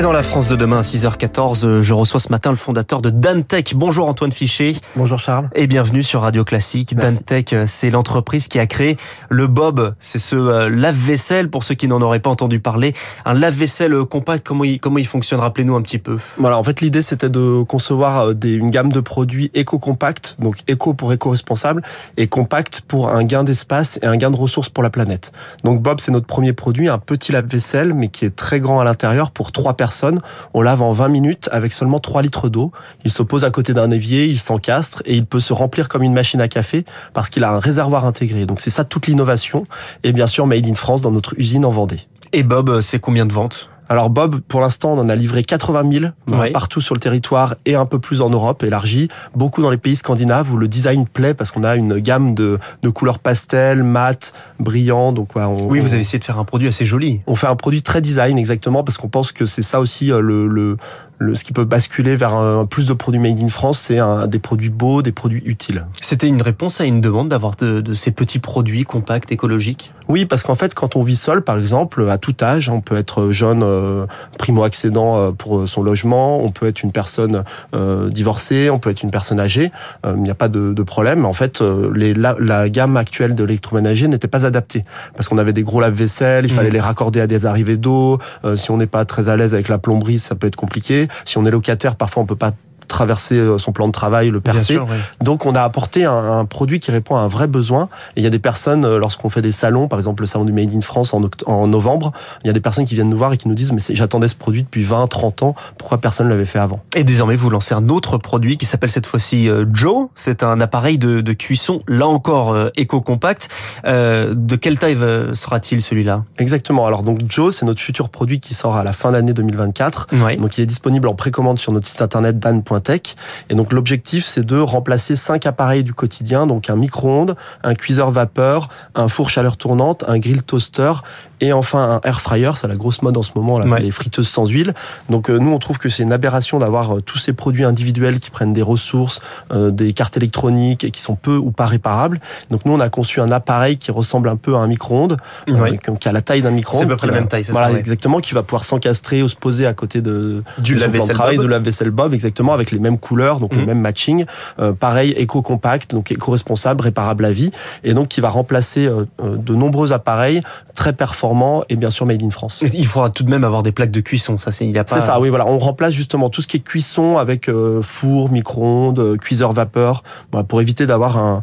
Et dans la France de demain à 6h14, je reçois ce matin le fondateur de Dantech. Bonjour Antoine Fichet. Bonjour Charles. Et bienvenue sur Radio Classique. Dantech, c'est l'entreprise qui a créé le Bob. C'est ce euh, lave-vaisselle pour ceux qui n'en auraient pas entendu parler. Un lave-vaisselle compact, comment il, comment il fonctionne? Rappelez-nous un petit peu. Voilà, en fait l'idée c'était de concevoir euh, des, une gamme de produits éco-compact, donc éco pour éco-responsable et compact pour un gain d'espace et un gain de ressources pour la planète. Donc Bob c'est notre premier produit, un petit lave-vaisselle mais qui est très grand à l'intérieur pour trois personnes. On lave en 20 minutes avec seulement 3 litres d'eau. Il se pose à côté d'un évier, il s'encastre et il peut se remplir comme une machine à café parce qu'il a un réservoir intégré. Donc c'est ça toute l'innovation. Et bien sûr, Made in France dans notre usine en Vendée. Et Bob, c'est combien de ventes? Alors Bob, pour l'instant, on en a livré 80 000 partout sur le territoire et un peu plus en Europe, élargi. Beaucoup dans les pays scandinaves où le design plaît parce qu'on a une gamme de, de couleurs pastel, mat, brillant. Donc oui, vous avez essayé de faire un produit assez joli. On fait un produit très design exactement parce qu'on pense que c'est ça aussi euh, le, le, le, ce qui peut basculer vers un, plus de produits made in France, c'est des produits beaux, des produits utiles. C'était une réponse à une demande d'avoir de, de, ces petits produits compacts, écologiques? Oui, parce qu'en fait, quand on vit seul, par exemple, à tout âge, on peut être jeune, euh, primo-accédant euh, pour son logement, on peut être une personne euh, divorcée, on peut être une personne âgée, il n'y a pas de, de, problème. En fait, les, la, la, gamme actuelle de l'électroménager n'était pas adaptée, parce qu'on avait des gros lave-vaisselle, il fallait mmh. les raccorder à des arrivées d'eau, si on n'est pas très à l'aise avec la plomberie, ça peut être compliqué. Si on est locataire, parfois on peut pas traverser euh, son plan de travail, le percer. Donc on a apporté un, produit qui répond à un vrai besoin. Et il y a des personnes, euh, lorsqu'on fait des salons, par exemple le salon du Made in France en, en novembre, il y a des personnes qui viennent nous voir et qui nous disent mais j'attendais ce produit depuis 20, 30 ans, pourquoi personne ne l'avait fait avant? Et désormais vous lancez un autre produit qui s'appelle cette fois-ci euh, Joe. C'est un appareil de, de, cuisson, là encore éco-compact. Euh, de quelle taille sera-t-il celui-là? Exactement. Alors donc Joe, c'est notre futur produit qui sort à la fin d'année 2024. Donc il est disponible en précommande sur notre site internet dan.com et donc l'objectif, c'est de remplacer cinq appareils du quotidien, donc un micro-ondes, un cuiseur vapeur, un four chaleur tournante, un grill toaster et enfin un air fryer, c'est la grosse mode en ce moment, là, les friteuses sans huile. Donc euh, nous, on trouve que c'est une aberration d'avoir euh, tous ces produits individuels qui prennent des ressources, euh, des cartes électroniques et qui sont peu ou pas réparables. Donc nous, on a conçu un appareil qui ressemble un peu à un micro-ondes, qui a la taille d'un micro-ondes. C'est à peu près la même taille, c'est voilà, exactement, qui va pouvoir s'encastrer ou se poser à côté de du lave-vaisselle travail, de la vaisselle Bob, exactement, avec les mêmes couleurs, donc le mmh. même matching. pareil, éco-compact, donc éco-responsable, réparable à vie, et donc qui va remplacer de nombreux appareils très performants et bien sûr made in France. Il faudra tout de même avoir des plaques de cuisson, ça c'est il y a pas. C'est ça, oui voilà, on remplace justement tout ce qui est cuisson avec euh, four, micro-ondes, euh, cuiseur vapeur, pour éviter d'avoir un,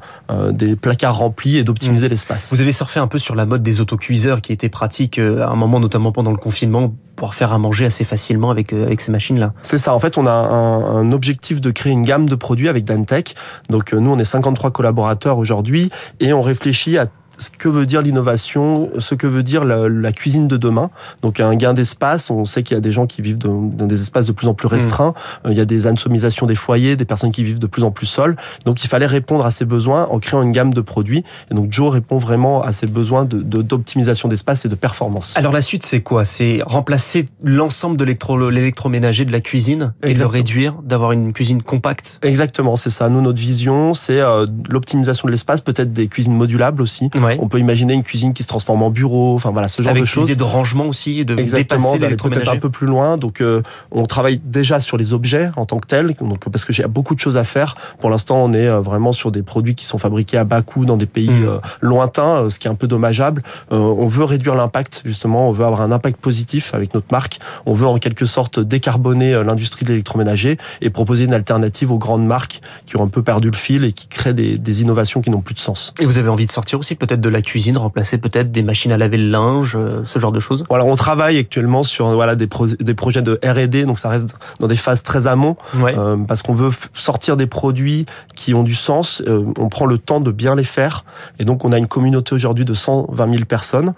des placards remplis et d'optimiser mmh. l'espace. Vous avez surfé un peu sur la mode des autocuiseurs qui était pratique euh, à un moment, notamment pendant le confinement, pour faire à manger assez facilement avec avec ces machines-là. C'est ça. En fait, on a un, un, objectif de créer une gamme de produits avec Dantech. Donc nous, on est 53 collaborateurs aujourd'hui et on réfléchit à ce que veut dire l'innovation, ce que veut dire la, cuisine de demain. Donc un gain d'espace, on sait qu'il y a des gens qui vivent dans, des espaces de plus en plus restreints, mmh. il y a des ansomisations des foyers, des personnes qui vivent de plus en plus seules. Donc il fallait répondre à ces besoins en créant une gamme de produits. Et donc Joe répond vraiment à ces besoins d'optimisation de, d'espace et de performance. Alors la suite c'est quoi? C'est remplacer l'ensemble de l'électroménager de la cuisine et le réduire, d'avoir une cuisine compacte? Exactement, c'est ça. Nous, notre vision, c'est euh, l'optimisation de l'espace, peut-être des cuisines modulables aussi. On peut imaginer une cuisine qui se transforme en bureau, enfin voilà, ce genre de choses. Avec de rangement aussi, de Exactement, d'aller peut-être un peu plus loin. Donc, euh, on travaille déjà sur les objets en tant que tels, donc parce que j'ai beaucoup de choses à faire. Pour l'instant, on est euh, vraiment sur des produits qui sont fabriqués à bas coût dans des pays mmh. euh, lointains, ce qui est un peu dommageable. on veut réduire l'impact, justement, on veut avoir un impact positif avec notre marque. On veut en quelque sorte décarboner l'industrie de l'électroménager et proposer une alternative aux grandes marques qui ont un peu perdu le fil et qui créent des, des innovations qui n'ont plus de sens. Et vous avez envie de sortir aussi peut-être de la cuisine, remplacer peut-être des machines à laver le linge, euh, ce genre de choses? Voilà, on travaille actuellement sur voilà des, des projets de R&D, donc ça reste dans des phases très amont, euh, parce qu'on veut sortir des produits qui ont du sens. Euh, on prend le temps de bien les faire, et donc on a une communauté aujourd'hui de 120 000 personnes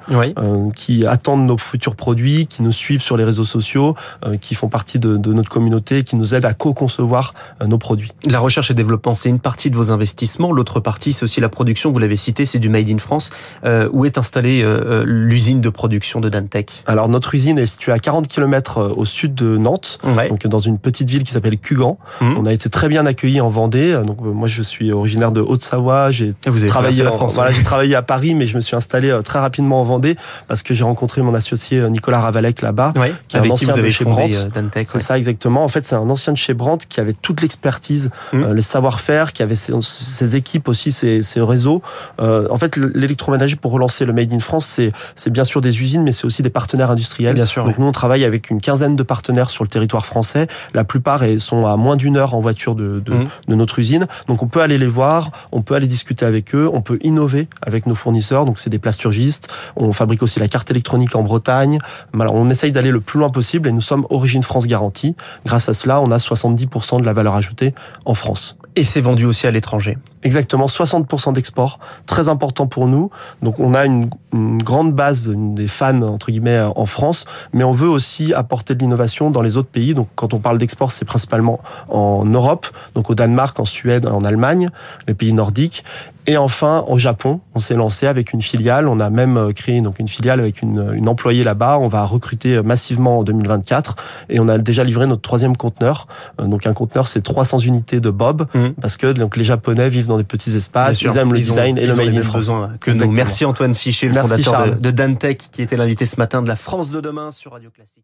qui attendent nos futurs produits, qui nous suivent sur les réseaux sociaux, qui font partie de, de, notre communauté, qui nous aident à co-concevoir nos produits. La recherche et développement, c'est une partie de vos investissements. L'autre partie, c'est aussi la production. Vous l'avez cité, c'est du made in France. Euh, où est installée euh, l'usine de production de Dantec? Alors notre usine est située à 40 km au sud de Nantes, donc dans une petite ville qui s'appelle Cugan. Mhm. On a été très bien accueillis en Vendée. Donc euh, moi je suis originaire de Haute-Savoie. J'ai travaillé en- voilà, j'ai travaillé à Paris, mais je me suis installé euh, très rapidement en Vendée parce que j'ai rencontré mon associé euh, Nicolas Ravalec là-bas. Ouais. qui est un ancien de chez Brandt. euh. C'est ouais. ça exactement. En fait, c'est un ancien de chez Brandt qui avait toute l'expertise, Mhm. euh, les savoir-faire, qui avait ses, ses équipes aussi, ses, ses réseaux. Euh, en fait, l'électroménager pour relancer le Made in France, c'est bien sûr des usines, mais c'est aussi des partenaires industriels. Bien sûr, Donc nous, on travaille avec une quinzaine de partenaires sur le territoire français. La plupart sont à moins d'une heure en voiture de, de, de notre usine. Donc on peut aller les voir, on peut aller discuter avec eux, on peut innover avec nos fournisseurs. Donc c'est des plasturgistes. On fabrique aussi la carte électronique en Bretagne. On essaye d'aller le plus loin possible et nous sommes Origine France Garantie. Grâce à cela, on a 70% de la valeur ajoutée en France. Et c'est vendu aussi à l'étranger. Exactement, 60% d'export, très important pour nous. Donc on a une, grande base des fans entre guillemets en France, mais on veut aussi apporter de l'innovation dans les autres pays. Donc quand on parle d'export, c'est principalement en Europe, donc au Danemark, en Suède, en Allemagne, les pays nordiques. Et enfin, au Japon, on s'est lancé avec une filiale. On a même euh, créé donc une filiale avec une, une employée là-bas. On va recruter massivement en 2024 et on a déjà livré notre troisième conteneur. Euh, Donc un conteneur, c'est 300 unités de Bob Mhm. parce que donc les Japonais vivent dans des petits espaces, ils aiment le Ils ont- design et le made in France. que nous. Merci Antoine Fichet, le Merci, fondateur de, Charles. de Dantec, qui était l'invité ce matin de la France de demain sur Radio Classique.